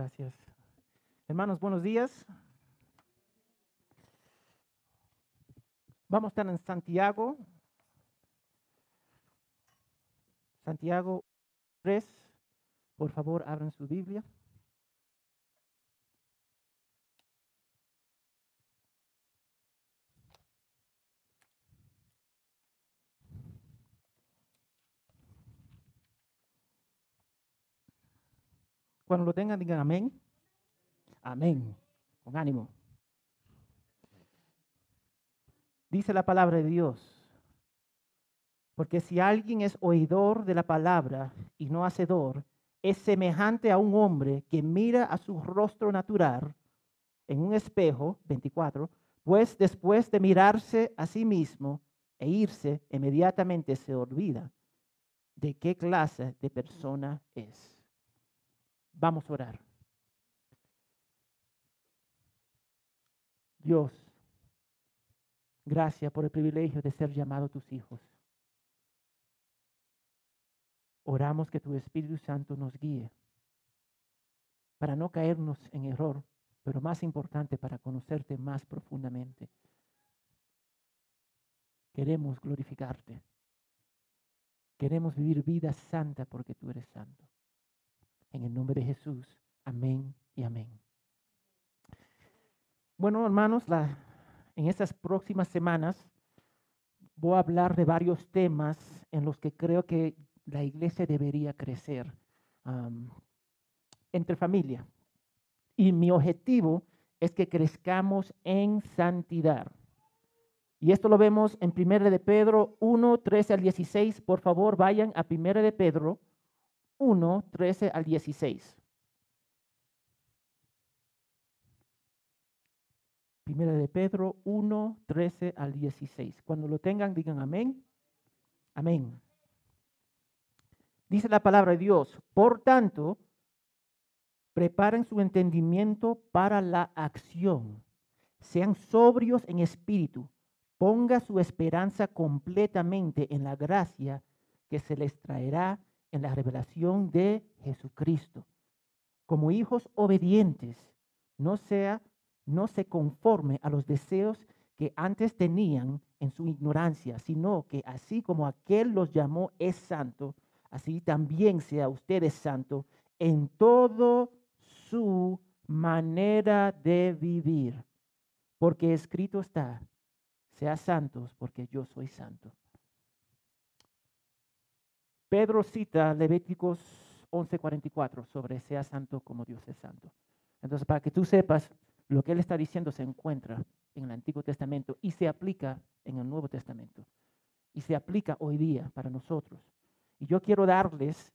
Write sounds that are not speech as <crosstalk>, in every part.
gracias. Hermanos, buenos días. Vamos a estar en Santiago. Santiago 3. Por favor, abran su Biblia. Cuando lo tengan, digan amén. Amén. Con ánimo. Dice la palabra de Dios. Porque si alguien es oidor de la palabra y no hacedor, es semejante a un hombre que mira a su rostro natural en un espejo, 24, pues después de mirarse a sí mismo e irse, inmediatamente se olvida de qué clase de persona es. Vamos a orar. Dios, gracias por el privilegio de ser llamado tus hijos. Oramos que tu Espíritu Santo nos guíe para no caernos en error, pero más importante, para conocerte más profundamente. Queremos glorificarte. Queremos vivir vida santa porque tú eres santo. En el nombre de Jesús. Amén y amén. Bueno, hermanos, en estas próximas semanas voy a hablar de varios temas en los que creo que la iglesia debería crecer entre familia. Y mi objetivo es que crezcamos en santidad. Y esto lo vemos en 1 de Pedro 1, 13 al 16. Por favor, vayan a 1 de Pedro 1, 13 al 16. Primera de Pedro 1, 13 al 16. Cuando lo tengan, digan amén. Amén. Dice la palabra de Dios, por tanto, preparen su entendimiento para la acción. Sean sobrios en espíritu. Ponga su esperanza completamente en la gracia que se les traerá en la revelación de Jesucristo. Como hijos obedientes, no sea no se conforme a los deseos que antes tenían en su ignorancia, sino que así como aquel los llamó es santo, así también sea ustedes santo en todo su manera de vivir. Porque escrito está, sea santos porque yo soy santo. Pedro cita Levíticos 11:44 sobre sea santo como Dios es santo. Entonces, para que tú sepas, lo que él está diciendo se encuentra en el Antiguo Testamento y se aplica en el Nuevo Testamento. Y se aplica hoy día para nosotros. Y yo quiero darles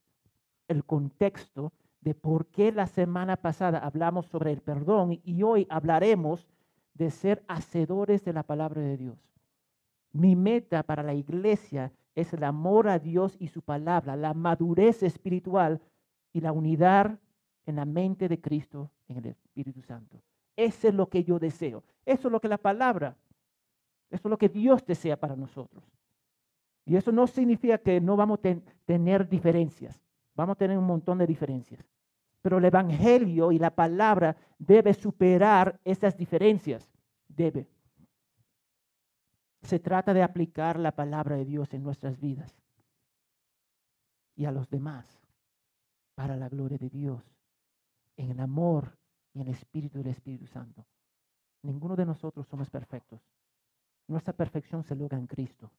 el contexto de por qué la semana pasada hablamos sobre el perdón y hoy hablaremos de ser hacedores de la palabra de Dios. Mi meta para la iglesia es el amor a Dios y su palabra, la madurez espiritual y la unidad en la mente de Cristo en el Espíritu Santo. Eso es lo que yo deseo. Eso es lo que la palabra, eso es lo que Dios desea para nosotros. Y eso no significa que no vamos a tener diferencias. Vamos a tener un montón de diferencias. Pero el Evangelio y la palabra debe superar esas diferencias. Debe. Se trata de aplicar la palabra de Dios en nuestras vidas y a los demás para la gloria de Dios, en el amor y en el espíritu del Espíritu Santo. Ninguno de nosotros somos perfectos. Nuestra perfección se logra en Cristo,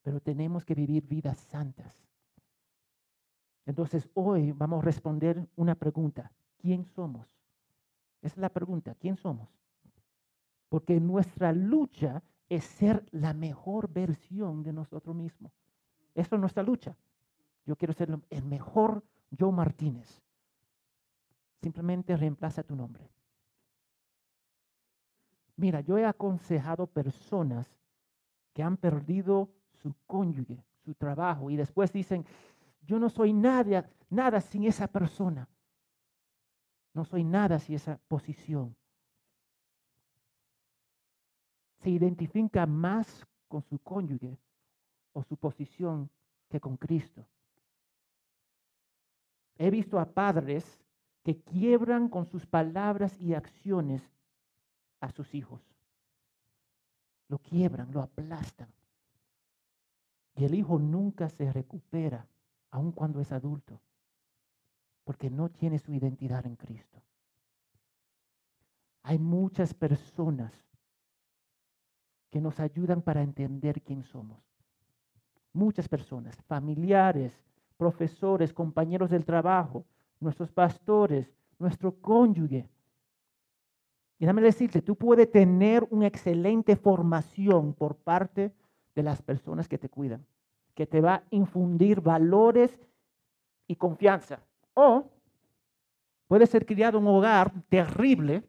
pero tenemos que vivir vidas santas. Entonces hoy vamos a responder una pregunta. ¿Quién somos? Esa es la pregunta. ¿Quién somos? Porque nuestra lucha es ser la mejor versión de nosotros mismos. Eso es nuestra lucha. Yo quiero ser el mejor Joe Martínez. Simplemente reemplaza tu nombre. Mira, yo he aconsejado personas que han perdido su cónyuge, su trabajo, y después dicen, yo no soy nada, nada sin esa persona. No soy nada sin esa posición se identifica más con su cónyuge o su posición que con Cristo. He visto a padres que quiebran con sus palabras y acciones a sus hijos. Lo quiebran, lo aplastan. Y el hijo nunca se recupera, aun cuando es adulto, porque no tiene su identidad en Cristo. Hay muchas personas que nos ayudan para entender quién somos. Muchas personas, familiares, profesores, compañeros del trabajo, nuestros pastores, nuestro cónyuge. Y déjame decirte, tú puedes tener una excelente formación por parte de las personas que te cuidan, que te va a infundir valores y confianza. O puede ser criado en un hogar terrible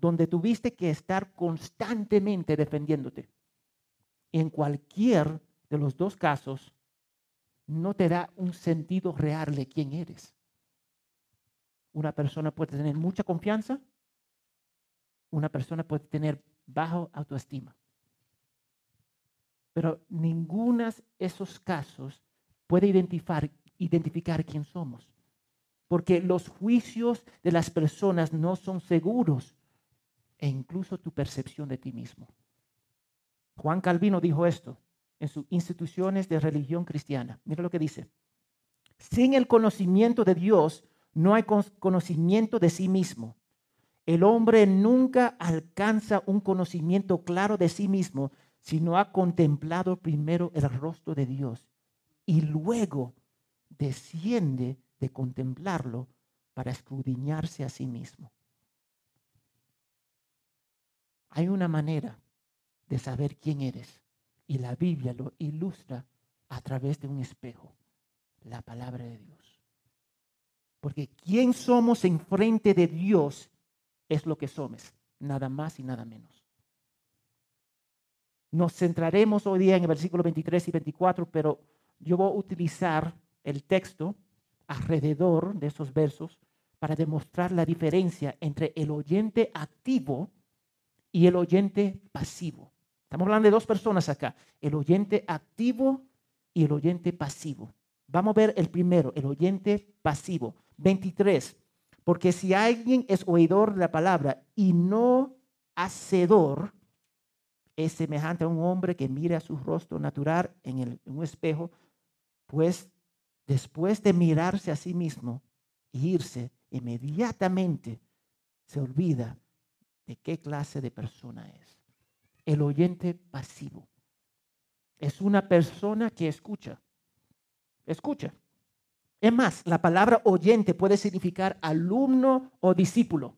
donde tuviste que estar constantemente defendiéndote. En cualquier de los dos casos, no te da un sentido real de quién eres. Una persona puede tener mucha confianza, una persona puede tener bajo autoestima. Pero ninguno de esos casos puede identificar, identificar quién somos. Porque los juicios de las personas no son seguros e incluso tu percepción de ti mismo. Juan Calvino dijo esto en sus instituciones de religión cristiana. Mira lo que dice. Sin el conocimiento de Dios no hay conocimiento de sí mismo. El hombre nunca alcanza un conocimiento claro de sí mismo si no ha contemplado primero el rostro de Dios y luego desciende de contemplarlo para escudriñarse a sí mismo. Hay una manera de saber quién eres y la Biblia lo ilustra a través de un espejo, la palabra de Dios. Porque quién somos en frente de Dios es lo que somos, nada más y nada menos. Nos centraremos hoy día en el versículo 23 y 24, pero yo voy a utilizar el texto alrededor de esos versos para demostrar la diferencia entre el oyente activo y el oyente pasivo. Estamos hablando de dos personas acá, el oyente activo y el oyente pasivo. Vamos a ver el primero, el oyente pasivo. 23. Porque si alguien es oidor de la palabra y no hacedor, es semejante a un hombre que mira su rostro natural en, el, en un espejo, pues después de mirarse a sí mismo e irse, inmediatamente se olvida qué clase de persona es. El oyente pasivo es una persona que escucha. Escucha. Es más, la palabra oyente puede significar alumno o discípulo.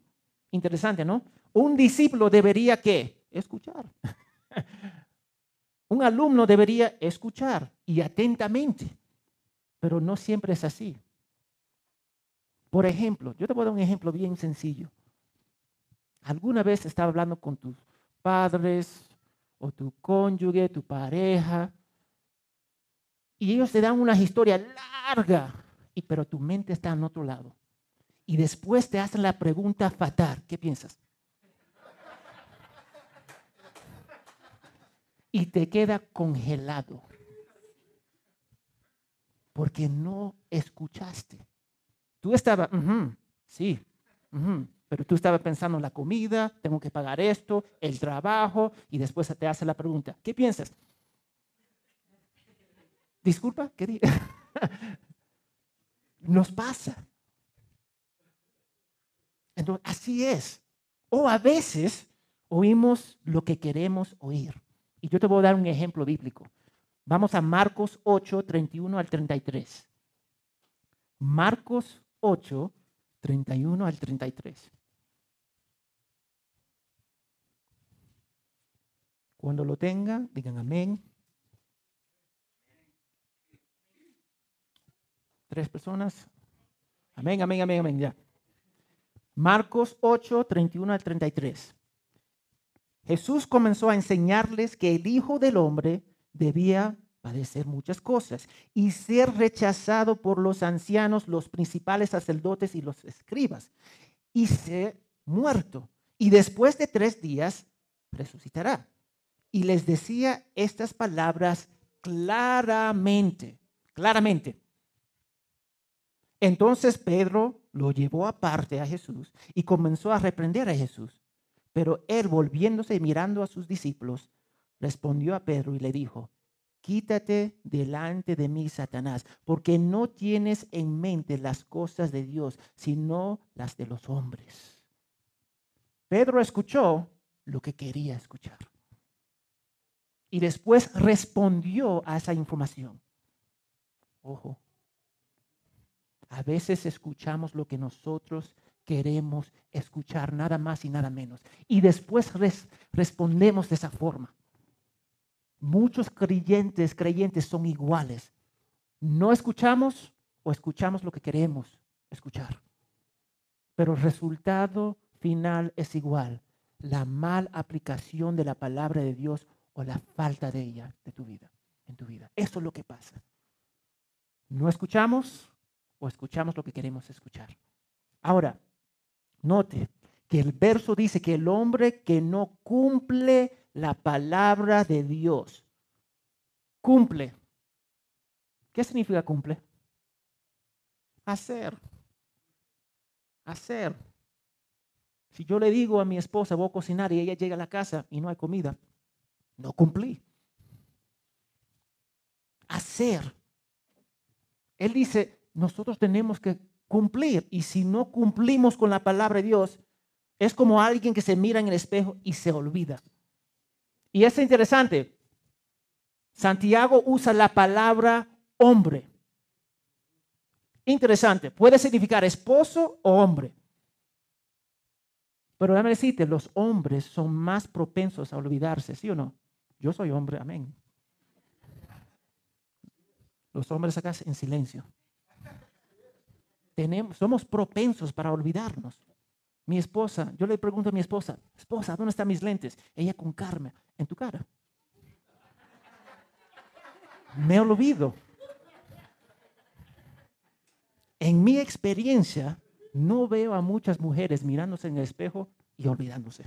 Interesante, ¿no? Un discípulo debería qué? Escuchar. <laughs> Un alumno debería escuchar y atentamente, pero no siempre es así. Por ejemplo, yo te voy a dar un ejemplo bien sencillo. ¿Alguna vez estaba hablando con tus padres o tu cónyuge, tu pareja, y ellos te dan una historia larga y, pero tu mente está en otro lado. Y después te hacen la pregunta fatal. ¿Qué piensas? Y te queda congelado. Porque no escuchaste. Tú estabas, sí, pero tú estabas pensando en la comida, tengo que pagar esto, el trabajo, y después te hace la pregunta, ¿qué piensas? Disculpa, ¿qué <laughs> nos pasa. Entonces, así es. O a veces oímos lo que queremos oír. Y yo te voy a dar un ejemplo bíblico. Vamos a Marcos 8, 31 al 33. Marcos 8, 31 al 33. Cuando lo tengan, digan amén. Tres personas. Amén, amén, amén, amén. Ya. Marcos 8, 31 al 33. Jesús comenzó a enseñarles que el Hijo del Hombre debía padecer muchas cosas y ser rechazado por los ancianos, los principales sacerdotes y los escribas, y ser muerto. Y después de tres días resucitará. Y les decía estas palabras claramente, claramente. Entonces Pedro lo llevó aparte a Jesús y comenzó a reprender a Jesús. Pero él, volviéndose y mirando a sus discípulos, respondió a Pedro y le dijo, quítate delante de mí, Satanás, porque no tienes en mente las cosas de Dios, sino las de los hombres. Pedro escuchó lo que quería escuchar. Y después respondió a esa información. Ojo, a veces escuchamos lo que nosotros queremos escuchar, nada más y nada menos. Y después respondemos de esa forma. Muchos creyentes, creyentes son iguales. No escuchamos o escuchamos lo que queremos escuchar. Pero el resultado final es igual. La mal aplicación de la palabra de Dios o la falta de ella de tu vida, en tu vida. Eso es lo que pasa. No escuchamos o escuchamos lo que queremos escuchar. Ahora, note que el verso dice que el hombre que no cumple la palabra de Dios. Cumple. ¿Qué significa cumple? Hacer. Hacer. Si yo le digo a mi esposa, voy a cocinar y ella llega a la casa y no hay comida, no cumplí. Hacer. Él dice, nosotros tenemos que cumplir y si no cumplimos con la palabra de Dios, es como alguien que se mira en el espejo y se olvida. Y es interesante. Santiago usa la palabra hombre. Interesante. Puede significar esposo o hombre. Pero déjame decirte, los hombres son más propensos a olvidarse, ¿sí o no? Yo soy hombre, amén. Los hombres acá en silencio. Tenemos, somos propensos para olvidarnos. Mi esposa, yo le pregunto a mi esposa, esposa, ¿dónde están mis lentes? Ella con karma, en tu cara. Me olvido. En mi experiencia, no veo a muchas mujeres mirándose en el espejo y olvidándose.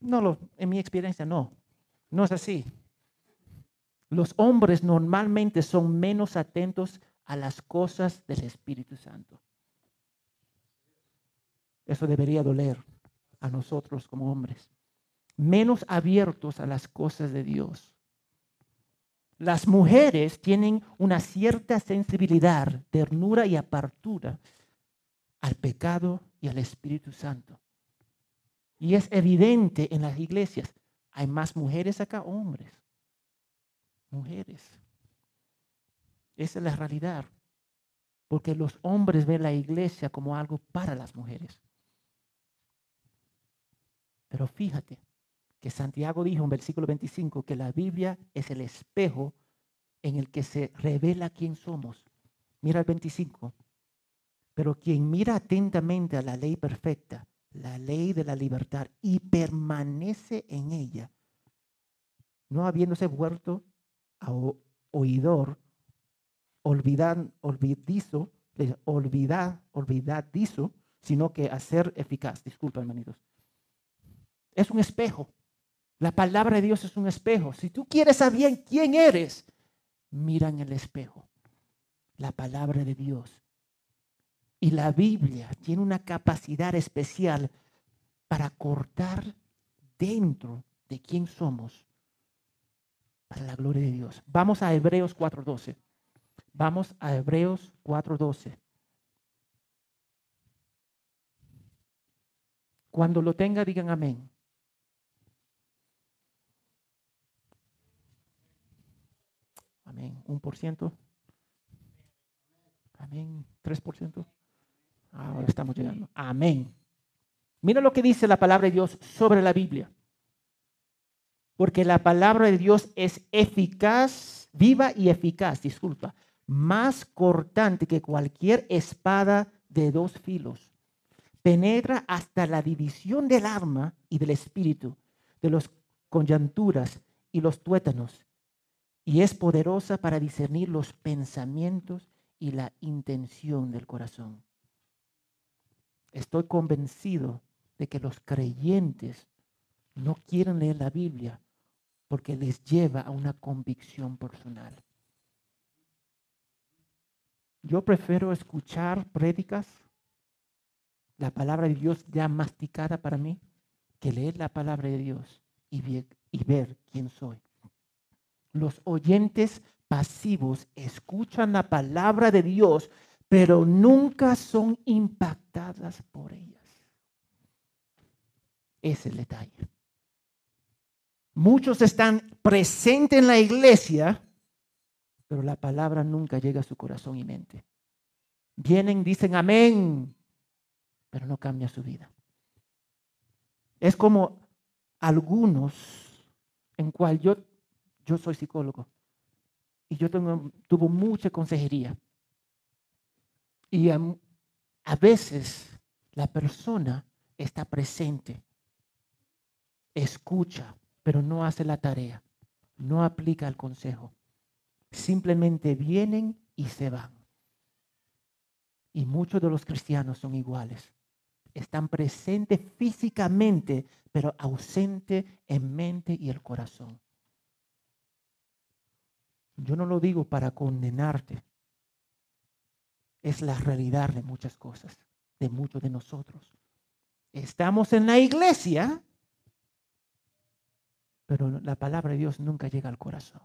No, lo, en mi experiencia no. No es así. Los hombres normalmente son menos atentos a las cosas del Espíritu Santo. Eso debería doler a nosotros como hombres. Menos abiertos a las cosas de Dios. Las mujeres tienen una cierta sensibilidad, ternura y apertura al pecado y al Espíritu Santo. Y es evidente en las iglesias. Hay más mujeres acá, hombres. Mujeres. Esa es la realidad. Porque los hombres ven la iglesia como algo para las mujeres. Pero fíjate que Santiago dijo en versículo 25 que la Biblia es el espejo en el que se revela quién somos. Mira el 25. Pero quien mira atentamente a la ley perfecta, la ley de la libertad, y permanece en ella, no habiéndose vuelto a oidor, olvidar, olvidizo, olvidar, olvidadizo, sino que a ser eficaz. Disculpa, hermanitos es un espejo. La palabra de Dios es un espejo. Si tú quieres saber quién eres, mira en el espejo. La palabra de Dios. Y la Biblia tiene una capacidad especial para cortar dentro de quién somos para la gloria de Dios. Vamos a Hebreos 4.12. Vamos a Hebreos 4.12. Cuando lo tenga, digan amén. Amén. ¿Un por ciento? Amén. ¿Tres por ciento? Ahora estamos llegando. Amén. Mira lo que dice la palabra de Dios sobre la Biblia. Porque la palabra de Dios es eficaz, viva y eficaz, disculpa, más cortante que cualquier espada de dos filos. Penetra hasta la división del alma y del espíritu, de los coyunturas y los tuétanos y es poderosa para discernir los pensamientos y la intención del corazón. Estoy convencido de que los creyentes no quieren leer la Biblia porque les lleva a una convicción personal. Yo prefiero escuchar prédicas la palabra de Dios ya masticada para mí que leer la palabra de Dios y y ver quién soy. Los oyentes pasivos escuchan la palabra de Dios, pero nunca son impactadas por ellas. Es el detalle. Muchos están presentes en la iglesia, pero la palabra nunca llega a su corazón y mente. Vienen, dicen amén, pero no cambia su vida. Es como algunos en cual yo, yo soy psicólogo y yo tengo, tuvo mucha consejería. Y a, veces la persona está presente, escucha, pero no hace la tarea, no aplica el consejo. Simplemente vienen y se van. Y muchos de los cristianos son iguales. Están presentes físicamente, pero ausentes en mente y el corazón. Yo no lo digo para condenarte. Es la realidad de muchas cosas, de muchos de nosotros. Estamos en la iglesia, pero la palabra de Dios nunca llega al corazón.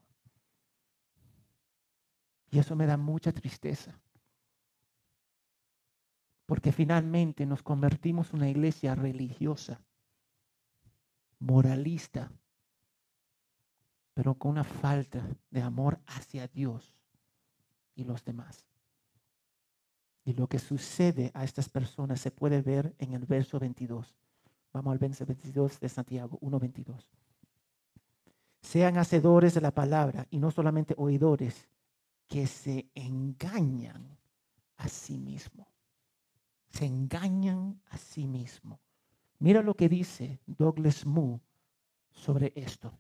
Y eso me da mucha tristeza. Porque finalmente nos convertimos en una iglesia religiosa, moralista, pero con una falta de amor hacia Dios y los demás. Y lo que sucede a estas personas se puede ver en el verso 22. Vamos al verso 22 de Santiago 1.22. Sean hacedores de la palabra y no solamente oidores que se engañan a sí mismos. Se engañan a sí mismos. Mira lo que dice Douglas Moo sobre esto.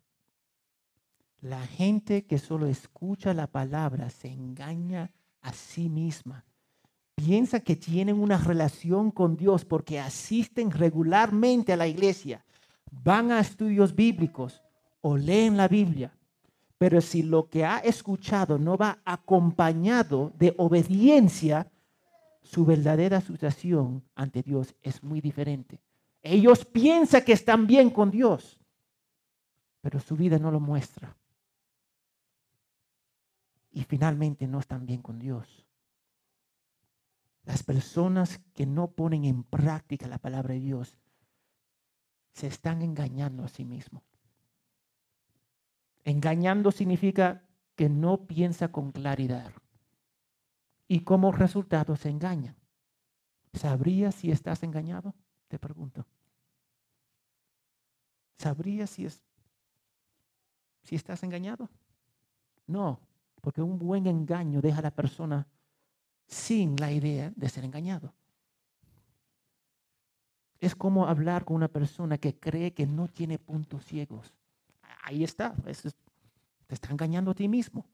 La gente que solo escucha la palabra se engaña a sí misma. Piensa que tienen una relación con Dios porque asisten regularmente a la iglesia, van a estudios bíblicos o leen la Biblia. Pero si lo que ha escuchado no va acompañado de obediencia, su verdadera situación ante Dios es muy diferente. Ellos piensan que están bien con Dios, pero su vida no lo muestra y finalmente no están bien con Dios. Las personas que no ponen en práctica la palabra de Dios se están engañando a sí mismos. Engañando significa que no piensa con claridad. Y como resultado se engaña. ¿Sabrías si estás engañado? Te pregunto. ¿Sabrías si, es, si estás engañado? No, porque un buen engaño deja a la persona sin la idea de ser engañado. Es como hablar con una persona que cree que no tiene puntos ciegos. Ahí está, te está engañando a ti mismo.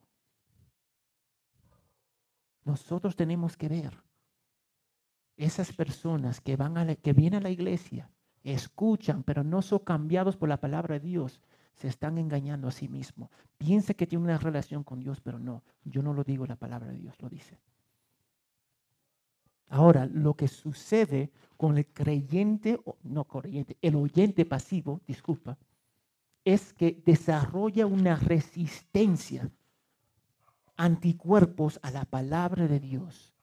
Nosotros tenemos que ver esas personas que, van a que vienen a la iglesia, escuchan, pero no son cambiados por la palabra de Dios, se están engañando a sí mismos. Piensa que tiene una relación con Dios, pero no, yo no lo digo, la palabra de Dios lo dice. Ahora, lo que sucede con el creyente, no creyente, el oyente pasivo, disculpa, es que desarrolla una resistencia, anticuerpos a la palabra de Dios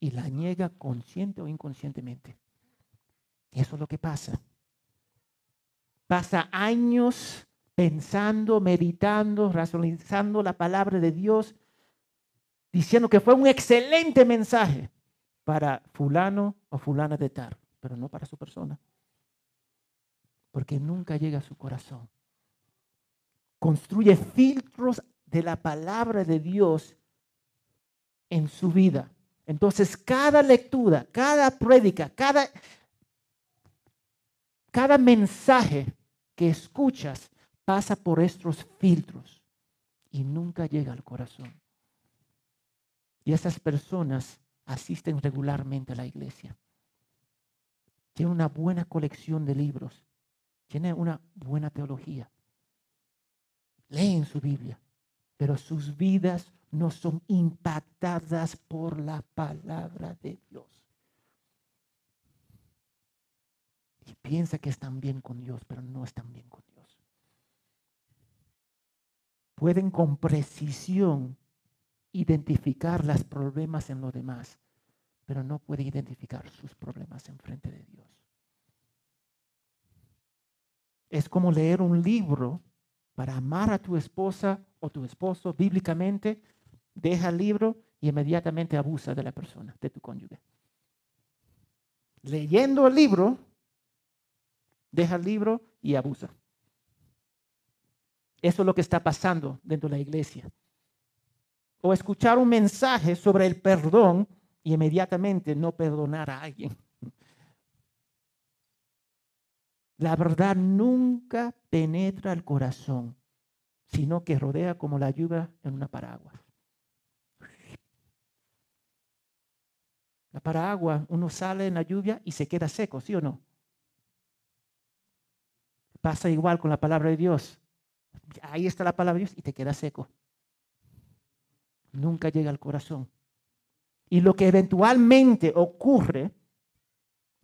y la niega consciente o inconscientemente. Eso es lo que pasa. Pasa años pensando, meditando, racionalizando la palabra de Dios, diciendo que fue un excelente mensaje para fulano o fulana de tal, pero no para su persona, porque nunca llega a su corazón. Construye filtros de la palabra de Dios en su vida. Entonces, cada lectura, cada prédica, cada, cada mensaje que escuchas pasa por estos filtros y nunca llega al corazón. Y esas personas asisten regularmente a la iglesia. Tienen una buena colección de libros. Tienen una buena teología. Leen su Biblia, pero sus vidas no son impactadas por la palabra de Dios. y piensa que están bien con Dios, pero no están bien con Dios. Pueden con precisión identificar los problemas en los demás, pero no pueden identificar sus problemas en frente de Dios. Es como leer un libro para amar a tu esposa o tu esposo bíblicamente, deja el libro y inmediatamente abusa de la persona, de tu cónyuge. Leyendo el libro, deja el libro y abusa. Eso es lo que está pasando dentro de la iglesia. O escuchar un mensaje sobre el perdón y inmediatamente no perdonar a alguien. La verdad nunca penetra el corazón, sino que rodea como la lluvia en una paraguas. La paraguas, uno sale en la lluvia y se queda seco, ¿sí o no? Pasa igual con la palabra de Dios. Ahí está la palabra de Dios y te queda seco. Nunca llega al corazón. Y lo que eventualmente ocurre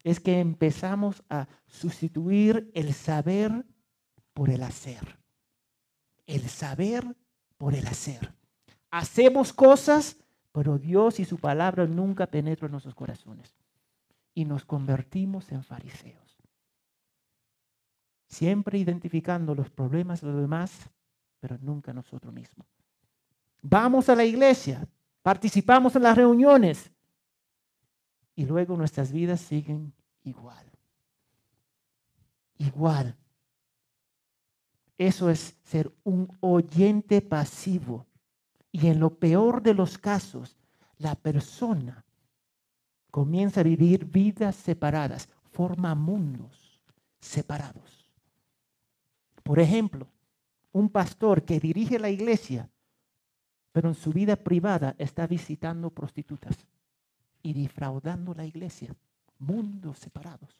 es que empezamos a sustituir el saber por el hacer. El saber por el hacer. Hacemos cosas, pero Dios y su palabra nunca penetran en nuestros corazones. Y nos convertimos en fariseos. Siempre identificando los problemas de los demás, pero nunca nosotros mismos. Vamos a la iglesia, participamos en las reuniones, y luego nuestras vidas siguen igual. Igual. Eso es ser un oyente pasivo. Y en lo peor de los casos, la persona comienza a vivir vidas separadas, forma mundos separados. Por ejemplo, un pastor que dirige la iglesia, pero en su vida privada está visitando prostitutas y defraudando la iglesia. Mundos separados.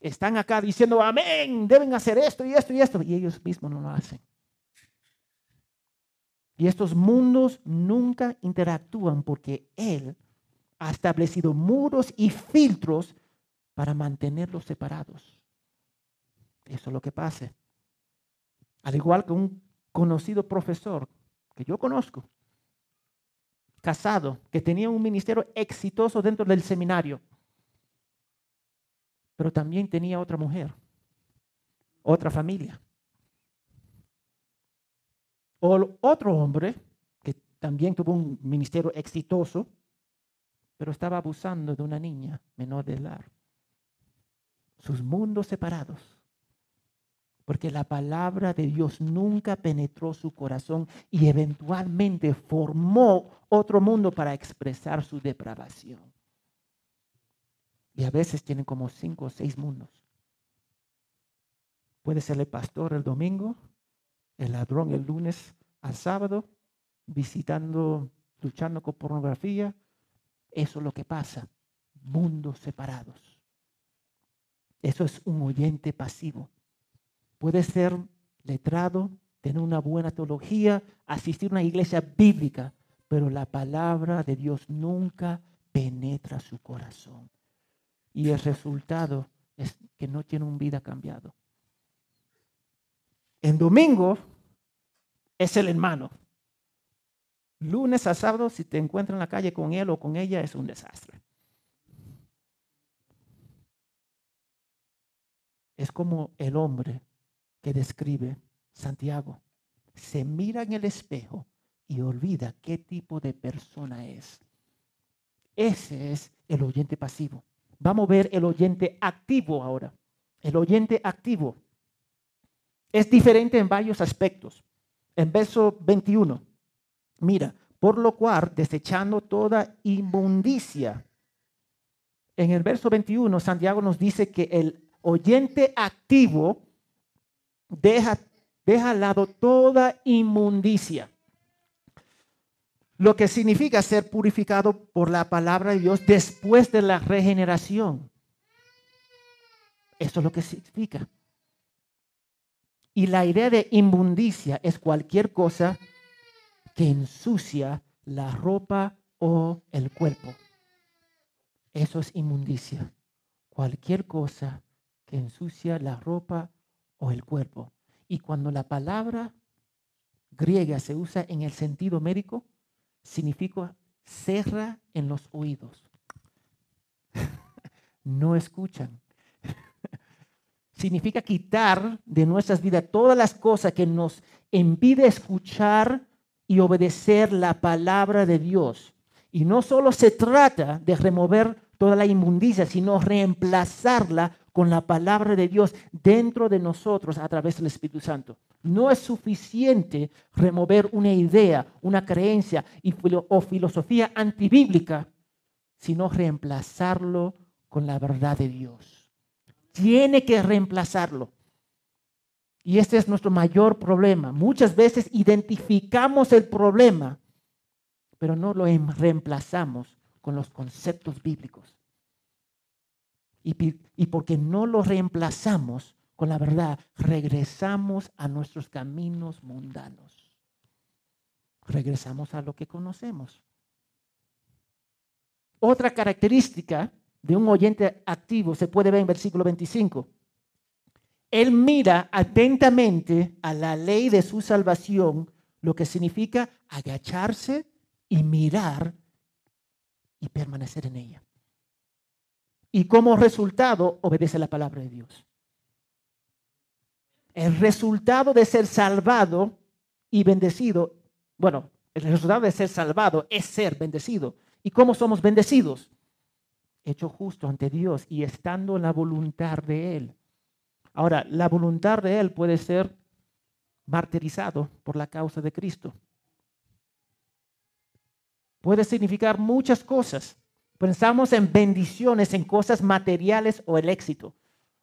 Están acá diciendo, amén, deben hacer esto y esto y esto, y ellos mismos no lo hacen. Y estos mundos nunca interactúan porque Él ha establecido muros y filtros para mantenerlos separados. Eso es lo que pasa. Al igual que un conocido profesor que yo conozco, casado, que tenía un ministerio exitoso dentro del seminario, pero también tenía otra mujer, otra familia. O otro hombre que también tuvo un ministerio exitoso, pero estaba abusando de una niña menor de edad. Sus mundos separados porque la palabra de Dios nunca penetró su corazón y eventualmente formó otro mundo para expresar su depravación. Y a veces tienen como cinco o seis mundos. Puede ser el pastor el domingo, el ladrón el lunes al sábado, visitando, luchando con pornografía. Eso es lo que pasa. Mundos separados. Eso es un oyente pasivo. Puede ser letrado, tener una buena teología, asistir a una iglesia bíblica, pero la palabra de Dios nunca penetra su corazón. Y el resultado es que no tiene un vida cambiado. En domingo es el hermano. Lunes a sábado, si te encuentras en la calle con él o con ella, es un desastre. Es como el hombre que describe Santiago. Se mira en el espejo y olvida qué tipo de persona es. Ese es el oyente pasivo. Vamos a ver el oyente activo ahora. El oyente activo es diferente en varios aspectos. En verso 21, mira, por lo cual desechando toda inmundicia. En el verso 21, Santiago nos dice que el oyente activo deja, deja al lado toda inmundicia. Lo que significa ser purificado por la palabra de Dios después de la regeneración. Eso es lo que significa. Y la idea de inmundicia es cualquier cosa que ensucia la ropa o el cuerpo. Eso es inmundicia. cualquier cosa que ensucia la ropa o el cuerpo. Y cuando la palabra griega se usa en el sentido médico, significa cerra en los oídos. <laughs> no escuchan. <laughs> significa quitar de nuestras vidas todas las cosas que nos impide escuchar y obedecer la palabra de Dios. Y no solo se trata de remover toda la inmundicia, sino reemplazarla con la palabra de Dios dentro de nosotros a través del Espíritu Santo. No es suficiente remover una idea, una creencia o filosofía antibíblica, sino reemplazarlo con la verdad de Dios. Tiene que reemplazarlo. Y este es nuestro mayor problema. Muchas veces identificamos el problema, pero no lo em, reemplazamos con los conceptos bíblicos. Y, y porque no lo reemplazamos con la verdad, regresamos a nuestros caminos mundanos. Regresamos a lo que conocemos. Otra característica de un oyente activo se puede ver en versículo 25. Él mira atentamente a la ley de su salvación, lo que significa agacharse y mirar y permanecer en ella. Y como resultado obedece la palabra de Dios. El resultado de ser salvado y bendecido, bueno, el resultado de ser salvado es ser bendecido. ¿Y cómo somos bendecidos? Hecho justo ante Dios y estando en la voluntad de Él. Ahora, la voluntad de Él puede ser martirizado por la causa de Cristo. Puede significar muchas cosas. Pensamos en bendiciones, en cosas materiales o el éxito.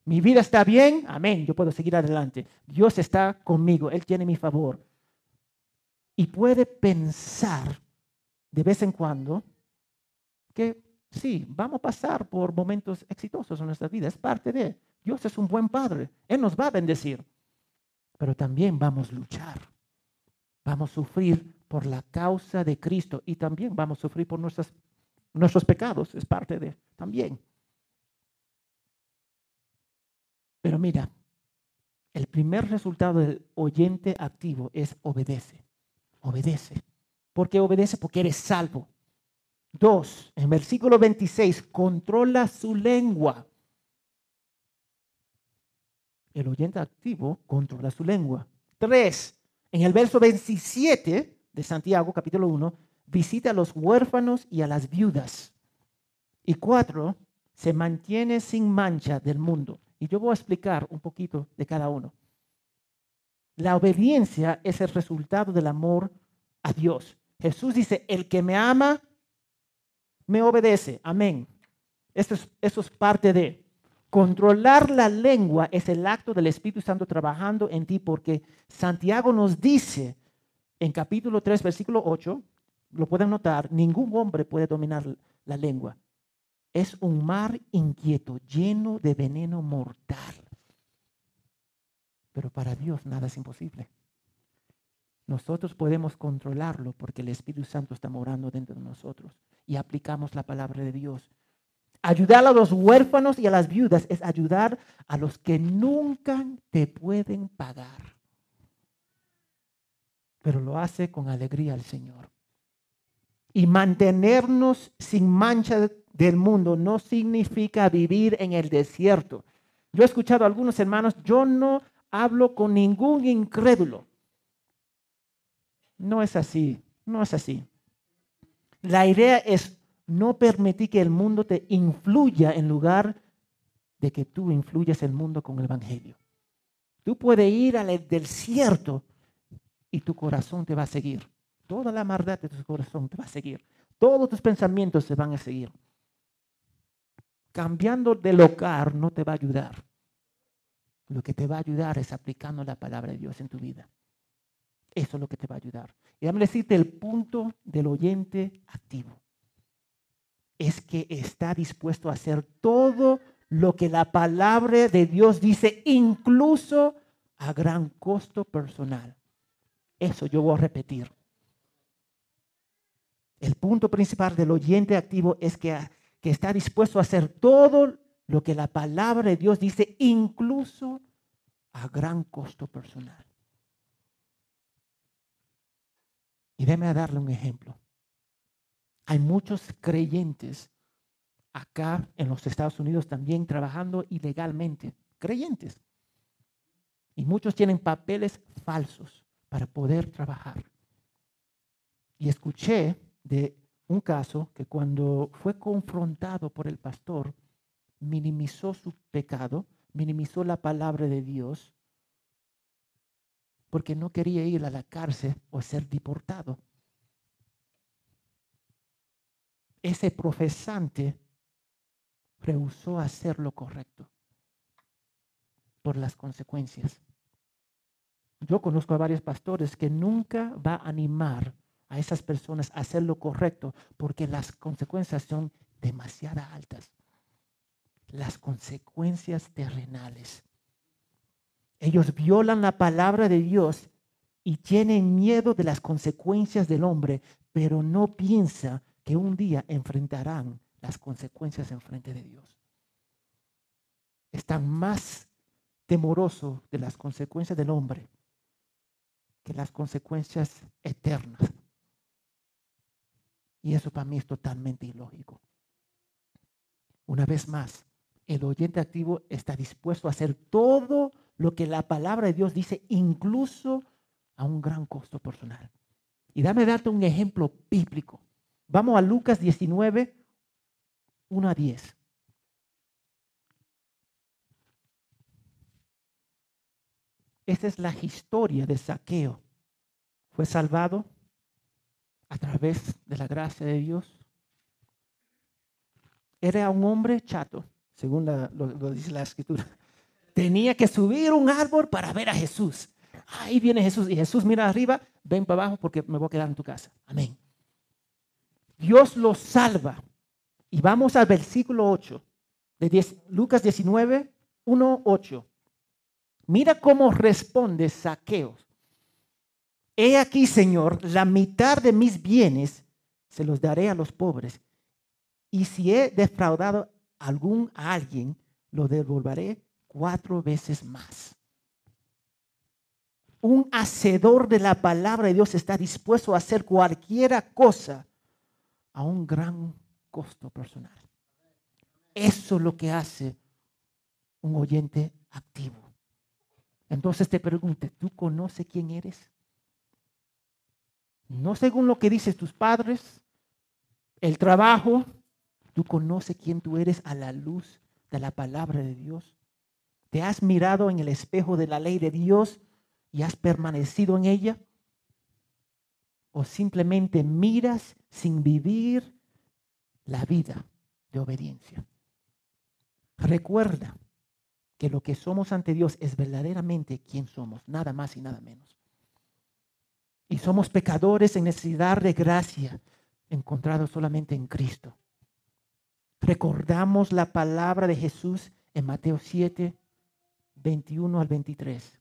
Mi vida está bien, amén, yo puedo seguir adelante. Dios está conmigo, Él tiene mi favor. Y puede pensar de vez en cuando que sí, vamos a pasar por momentos exitosos en nuestra vida, es parte de, Dios es un buen Padre, Él nos va a bendecir, pero también vamos a luchar, vamos a sufrir por la causa de Cristo y también vamos a sufrir por nuestros pecados, es parte de también. Pero mira, el primer resultado del oyente activo es obedece, obedece. ¿Por qué obedece? Porque eres salvo. Dos, en versículo 26, controla su lengua. El oyente activo controla su lengua. Tres, en el verso 27 de Santiago, capítulo 1, visita a los huérfanos y a las viudas. Y cuatro, se mantiene sin mancha del mundo. Y yo voy a explicar un poquito de cada uno. La obediencia es el resultado del amor a Dios. Jesús dice, el que me ama, me obedece. Amén. Eso es, eso es parte de. Controlar la lengua es el acto del Espíritu Santo trabajando en ti porque Santiago nos dice en capítulo 3, versículo 8, lo pueden notar, ningún hombre puede dominar la lengua es un mar inquieto, lleno de veneno mortal. Pero para Dios nada es imposible. Nosotros podemos controlarlo porque el Espíritu Santo está morando dentro de nosotros y aplicamos la palabra de Dios. Ayudar a los huérfanos y a las viudas es ayudar a los que nunca te pueden pagar. Pero lo hace con alegría el Señor. Y mantenernos sin mancha del mundo no significa vivir en el desierto. Yo he escuchado a algunos hermanos, yo no hablo con ningún incrédulo. No es así, no es así. La idea es no permitir que el mundo te influya en lugar de que tú influyas el mundo con el Evangelio. Tú puedes ir al desierto y tu corazón te va a seguir. Toda la maldad de tu corazón te va a seguir. Todos tus pensamientos se van a seguir cambiando de local no te va a ayudar. Lo que te va a ayudar es aplicando la palabra de Dios en tu vida. Eso es lo que te va a ayudar. Y déjame decirte el punto del oyente activo. Es que está dispuesto a hacer todo lo que la palabra de Dios dice, incluso a gran costo personal. Eso yo voy a repetir. El punto principal del oyente activo es que que está dispuesto a hacer todo lo que la palabra de Dios dice, incluso a gran costo personal. Y déme darle un ejemplo. Hay muchos creyentes acá en los Estados Unidos también trabajando ilegalmente, creyentes. Y muchos tienen papeles falsos para poder trabajar. Y escuché de un caso que cuando fue confrontado por el pastor, minimizó su pecado, minimizó la palabra de Dios, porque no quería ir a la cárcel o ser deportado. Ese profesante rehusó hacer lo correcto por las consecuencias. Yo conozco a varios pastores que nunca va a animar a esas personas a hacer lo correcto porque las consecuencias son demasiado altas. Las consecuencias terrenales. Ellos violan la palabra de Dios y tienen miedo de las consecuencias del hombre, pero no piensa que un día enfrentarán las consecuencias en frente de Dios. Están más temorosos de las consecuencias del hombre que las consecuencias eternas. Y eso para mí es totalmente ilógico. Una vez más, el oyente activo está dispuesto a hacer todo lo que la palabra de Dios dice, incluso a un gran costo personal. Y dame darte un ejemplo bíblico. Vamos a Lucas 19, 1 a 10. Esta es la historia de Saqueo. Fue salvado a través de la gracia de Dios. Era un hombre chato, según lo, dice la escritura. Tenía que subir un árbol para ver a Jesús. Ahí viene Jesús y Jesús mira arriba, ven para abajo porque me voy a quedar en tu casa. Amén. Dios lo salva y vamos al versículo 8 de Lucas 19, 1, 8. Mira cómo responde Saqueo. He aquí, Señor, la mitad de mis bienes se los daré a los pobres. Y si he defraudado algún a alguien, lo devolveré cuatro veces más. Un hacedor de la palabra de Dios está dispuesto a hacer cualquiera cosa a un gran costo personal. Eso es lo que hace un oyente activo. Entonces te pregunto, ¿tú conoces quién eres? No según lo que dicen tus padres, el trabajo, tú conoces quién tú eres a la luz de la palabra de Dios. ¿Te has mirado en el espejo de la ley de Dios y has permanecido en ella? ¿O simplemente miras sin vivir la vida de obediencia. Recuerda que lo que somos ante Dios es verdaderamente quien somos, nada más y nada menos. Y somos pecadores en necesidad de gracia, encontrados solamente en Cristo. Recordamos la palabra de Jesús en Mateo 7, 21 al 23.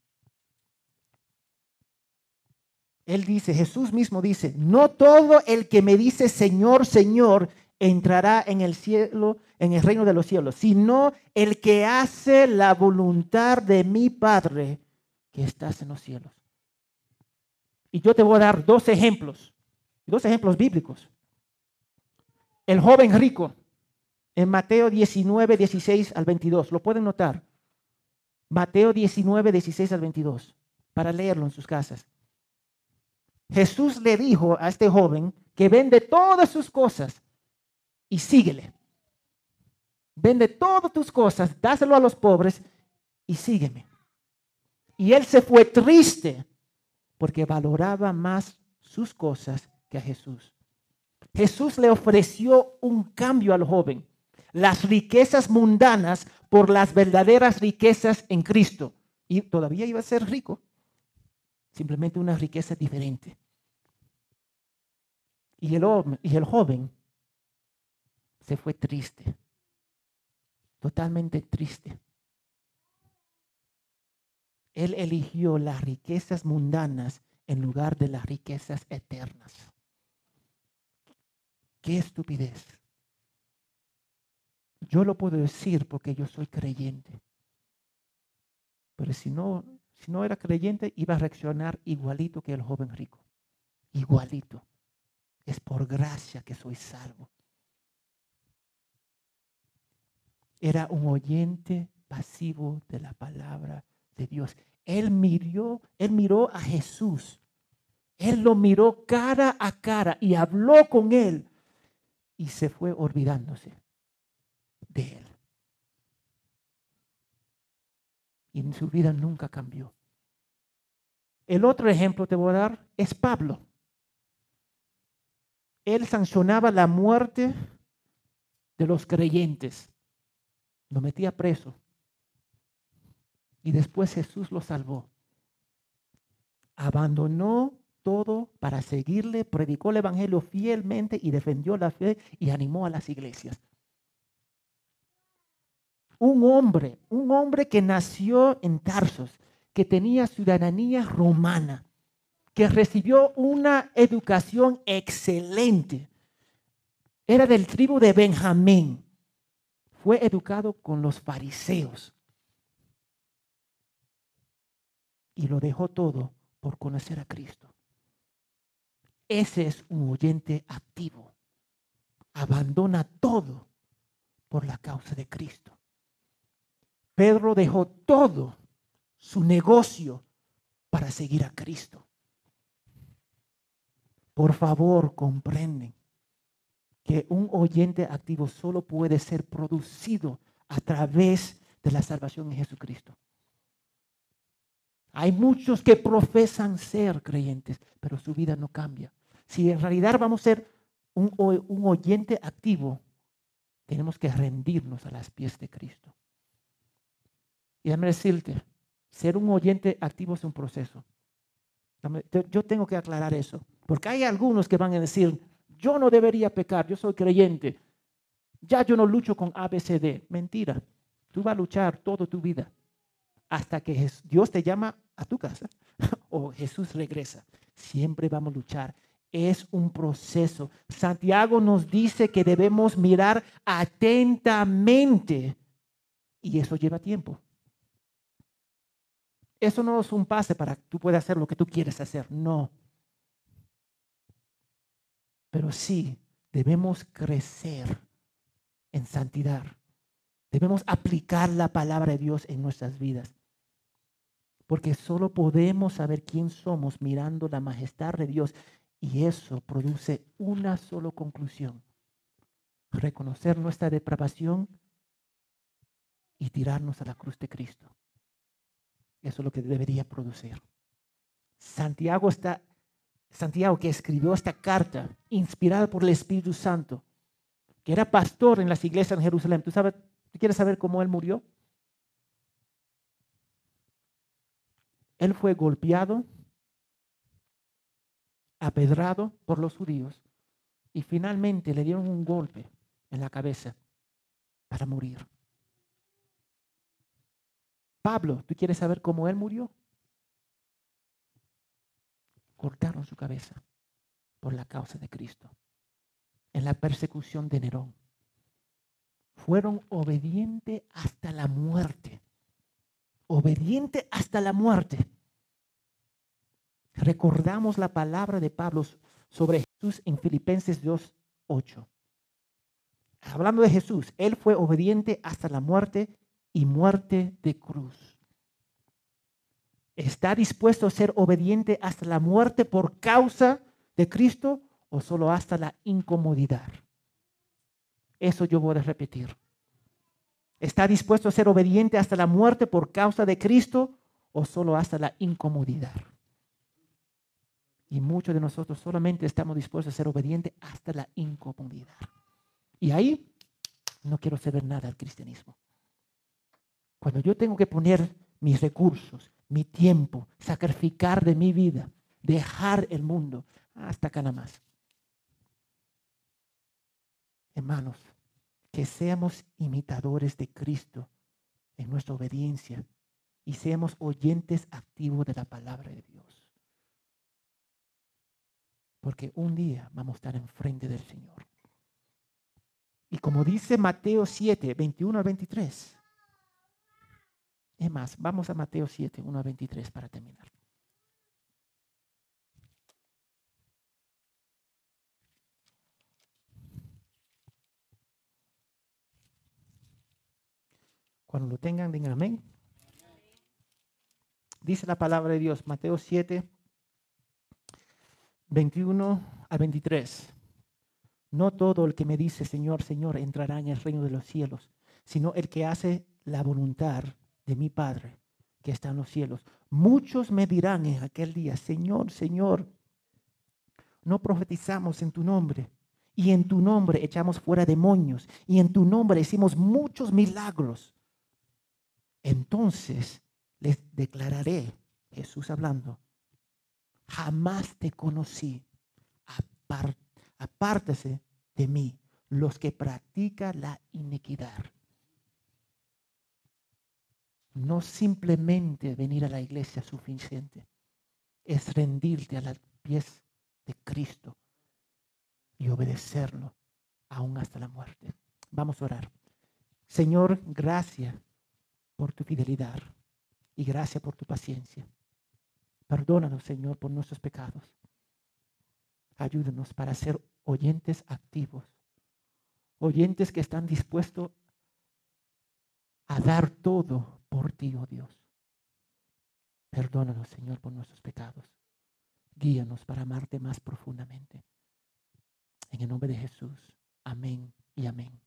Él dice, Jesús mismo dice, no todo el que me dice Señor, Señor, entrará en el cielo, en el reino de los cielos, sino el que hace la voluntad de mi Padre que estás en los cielos. Y yo te voy a dar dos ejemplos, dos ejemplos bíblicos. El joven rico, en Mateo 19, 16 al 22, lo pueden notar. Mateo 19, 16 al 22, para leerlo en sus casas. Jesús le dijo a este joven que vende todas sus cosas y síguele. Vende todas tus cosas, dáselo a los pobres y sígueme. Y él se fue triste porque valoraba más sus cosas que a Jesús. Jesús le ofreció un cambio al joven, las riquezas mundanas por las verdaderas riquezas en Cristo. Y todavía iba a ser rico, simplemente una riqueza diferente. Y el, y el joven se fue triste, totalmente triste. Él eligió las riquezas mundanas en lugar de las riquezas eternas. Qué estupidez. Yo lo puedo decir porque yo soy creyente. Pero si no, si no era creyente, iba a reaccionar igualito que el joven rico. Igualito. Es por gracia que soy salvo. Era un oyente pasivo de la palabra de Dios. Él miró, él miró a Jesús. Él lo miró cara a cara y habló con él y se fue olvidándose de él. Y en su vida nunca cambió. El otro ejemplo te voy a dar es Pablo. Él sancionaba la muerte de los creyentes. Lo metía preso. Y después Jesús lo salvó. Abandonó todo para seguirle, predicó el Evangelio fielmente y defendió la fe y animó a las iglesias. Un hombre, un hombre que nació en Tarsos, que tenía ciudadanía romana, que recibió una educación excelente. Era del tribu de Benjamín. Fue educado con los fariseos. Y lo dejó todo por conocer a Cristo. Ese es un oyente activo. Abandona todo por la causa de Cristo. Pedro dejó todo su negocio para seguir a Cristo. Por favor, comprenden que un oyente activo solo puede ser producido a través de la salvación en Jesucristo. Hay muchos que profesan ser creyentes, pero su vida no cambia. Si en realidad vamos a ser un, oyente activo, tenemos que rendirnos a las pies de Cristo. Y déjame decirte, ser un oyente activo es un proceso. Yo tengo que aclarar eso, porque hay algunos que van a decir, yo no debería pecar, yo soy creyente, ya yo no lucho con ABCD. Mentira, tú vas a luchar toda tu vida hasta que Dios te llama a tu casa <laughs> o Jesús regresa. Siempre vamos a luchar es un proceso. Santiago nos dice que debemos mirar atentamente y eso lleva tiempo. Eso no es un pase para que tú puedas hacer lo que tú quieres hacer, no. Pero sí, debemos crecer en santidad. Debemos aplicar la palabra de Dios en nuestras vidas. Porque solo podemos saber quién somos mirando la majestad de Dios y eso produce una sola conclusión. Reconocer nuestra depravación y tirarnos a la cruz de Cristo. Eso es lo que debería producir. Santiago está Santiago que escribió esta carta inspirada por el Espíritu Santo, que era pastor en las iglesias en Jerusalén. ¿Tú sabes, tú quieres saber cómo él murió? Él fue golpeado apedrado por los judíos y finalmente le dieron un golpe en la cabeza para morir. Pablo, ¿tú quieres saber cómo él murió? Cortaron su cabeza por la causa de Cristo en la persecución de Nerón. Fueron obedientes hasta la muerte. Obediente hasta la muerte recordamos la palabra de Pablo sobre Jesús en Filipenses 2.8. Hablando de Jesús, Él fue obediente hasta la muerte y muerte de cruz. ¿Está dispuesto a ser obediente hasta la muerte por causa de Cristo o solo hasta la incomodidad? Eso yo voy a repetir. ¿Está dispuesto a ser obediente hasta la muerte por causa de Cristo o solo hasta la incomodidad? Y muchos de nosotros solamente estamos dispuestos a ser obedientes hasta la incomodidad. Y ahí no quiero saber nada del cristianismo. Cuando yo tengo que poner mis recursos, mi tiempo, sacrificar de mi vida, dejar el mundo, hasta acá nada más. Hermanos, que seamos imitadores de Cristo en nuestra obediencia y seamos oyentes activos de la palabra de Dios. Porque un día vamos a estar enfrente del Señor. Y como dice Mateo 7, 21 al 23. Es más, vamos a Mateo 7, 1 al 23 para terminar. Cuando lo tengan, digan amén. Dice la palabra de Dios, Mateo 7, 21 a 23. No todo el que me dice Señor, Señor entrará en el reino de los cielos, sino el que hace la voluntad de mi Padre que está en los cielos. Muchos me dirán en aquel día, Señor, Señor, no profetizamos en tu nombre, y en tu nombre echamos fuera demonios, y en tu nombre hicimos muchos milagros. Entonces les declararé, Jesús hablando, jamás te conocí, apártese de mí los que practican la iniquidad. No simplemente venir a la iglesia suficiente, es rendirte a los pies de Cristo y obedecerlo aún hasta la muerte. Vamos a orar. Señor, gracias por tu fidelidad y gracias por tu paciencia. Perdónanos, Señor, por nuestros pecados. Ayúdanos para ser oyentes activos, oyentes que están dispuestos a dar todo por ti, oh Dios. Perdónanos, Señor, por nuestros pecados. Guíanos para amarte más profundamente. En el nombre de Jesús. Amén y amén.